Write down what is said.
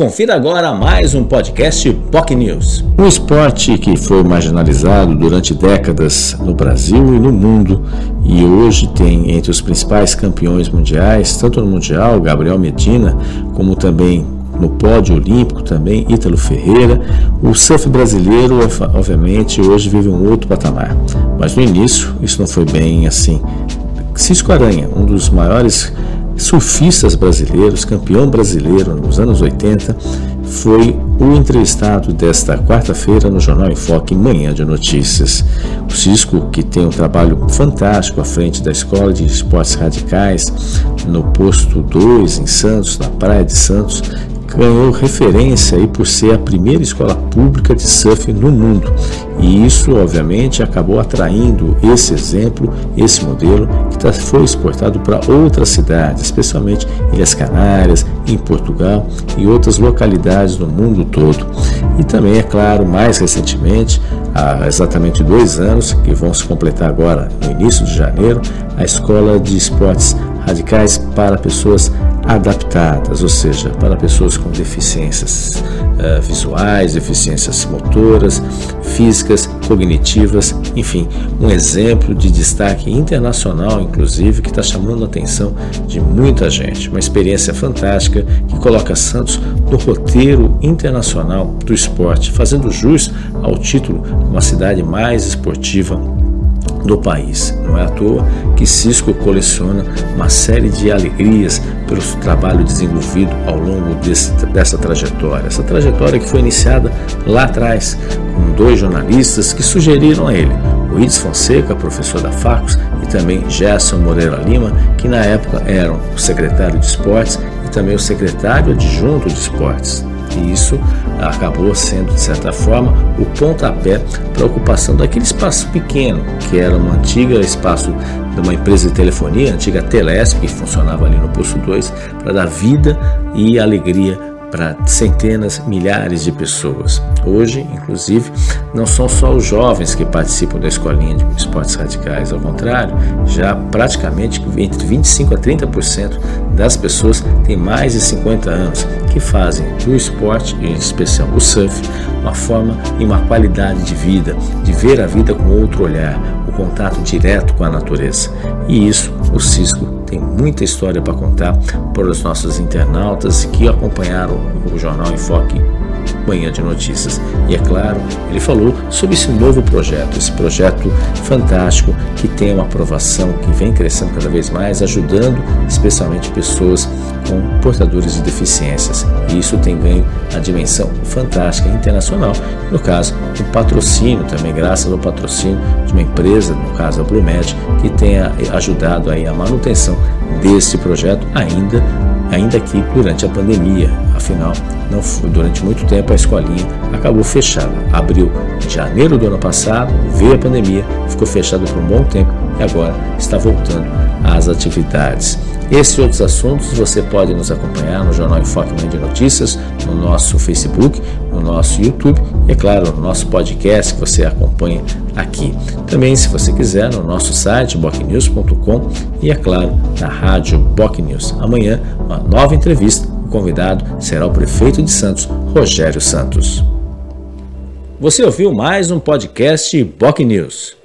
Confira agora mais um podcast POC News. Um esporte que foi marginalizado durante décadas no Brasil e no mundo e hoje tem entre os principais campeões mundiais, tanto no Mundial, Gabriel Medina, como também no pódio olímpico também, Ítalo Ferreira. O surf brasileiro, obviamente, hoje vive um outro patamar. Mas no início, isso não foi bem assim. Cisco Aranha, um dos maiores surfistas brasileiros, campeão brasileiro nos anos 80, foi o entrevistado desta quarta-feira no Jornal Enfoque Manhã de Notícias. O Cisco, que tem um trabalho fantástico à frente da Escola de Esportes Radicais, no posto 2 em Santos, na Praia de Santos, ganhou referência aí por ser a primeira escola pública de surf no mundo. E isso, obviamente, acabou atraindo esse exemplo, esse modelo, que tá, foi exportado para outras cidades, especialmente Ilhas Canárias, em Portugal e outras localidades no mundo todo. E também, é claro, mais recentemente, há exatamente dois anos, que vão se completar agora no início de janeiro, a Escola de Esportes Radicais para Pessoas adaptadas, ou seja, para pessoas com deficiências uh, visuais, deficiências motoras, físicas, cognitivas, enfim, um exemplo de destaque internacional, inclusive, que está chamando a atenção de muita gente. Uma experiência fantástica que coloca Santos no roteiro internacional do esporte, fazendo jus ao título uma cidade mais esportiva do país. Não é à toa que Cisco coleciona uma série de alegrias pelo trabalho desenvolvido ao longo desse, dessa trajetória. Essa trajetória que foi iniciada lá atrás com dois jornalistas que sugeriram a ele, o Fonseca, professor da Facos, e também Gerson Moreira Lima, que na época eram o secretário de esportes e também o secretário adjunto de esportes. E isso acabou sendo, de certa forma, o pontapé para a ocupação daquele espaço pequeno, que era um antigo espaço de uma empresa de telefonia, antiga Telesp, que funcionava ali no Posto 2, para dar vida e alegria para centenas, milhares de pessoas. Hoje, inclusive, não são só os jovens que participam da escolinha de esportes radicais, ao contrário, já praticamente entre 25 a 30% das pessoas têm mais de 50 anos que fazem do esporte, em especial o surf, uma forma e uma qualidade de vida, de ver a vida com outro olhar, o contato direto com a natureza. E isso o Cisco tem muita história para contar para os nossos internautas que acompanharam o Jornal Enfoque Manhã de Notícias. E é claro, ele falou sobre esse novo projeto, esse projeto fantástico que tem uma aprovação que vem crescendo cada vez mais, ajudando especialmente pessoas com portadores de deficiências. E isso tem ganho a dimensão fantástica internacional, no caso, o patrocínio também, graças ao patrocínio de uma empresa, no caso a Blumed, que tenha ajudado aí a manutenção deste projeto ainda ainda que durante a pandemia. Afinal, não foi, durante muito tempo a escolinha acabou fechada. Abriu em janeiro do ano passado, veio a pandemia, ficou fechada por um bom tempo e agora está voltando às atividades. Esses e outros assuntos você pode nos acompanhar no Jornal Enfoque Mãe de Notícias, no nosso Facebook, no nosso YouTube e, é claro, no nosso podcast que você acompanha aqui. Também, se você quiser, no nosso site bocnews.com e, é claro, na rádio Boc News. Amanhã, uma nova entrevista. O convidado será o prefeito de Santos, Rogério Santos. Você ouviu mais um podcast Boc News.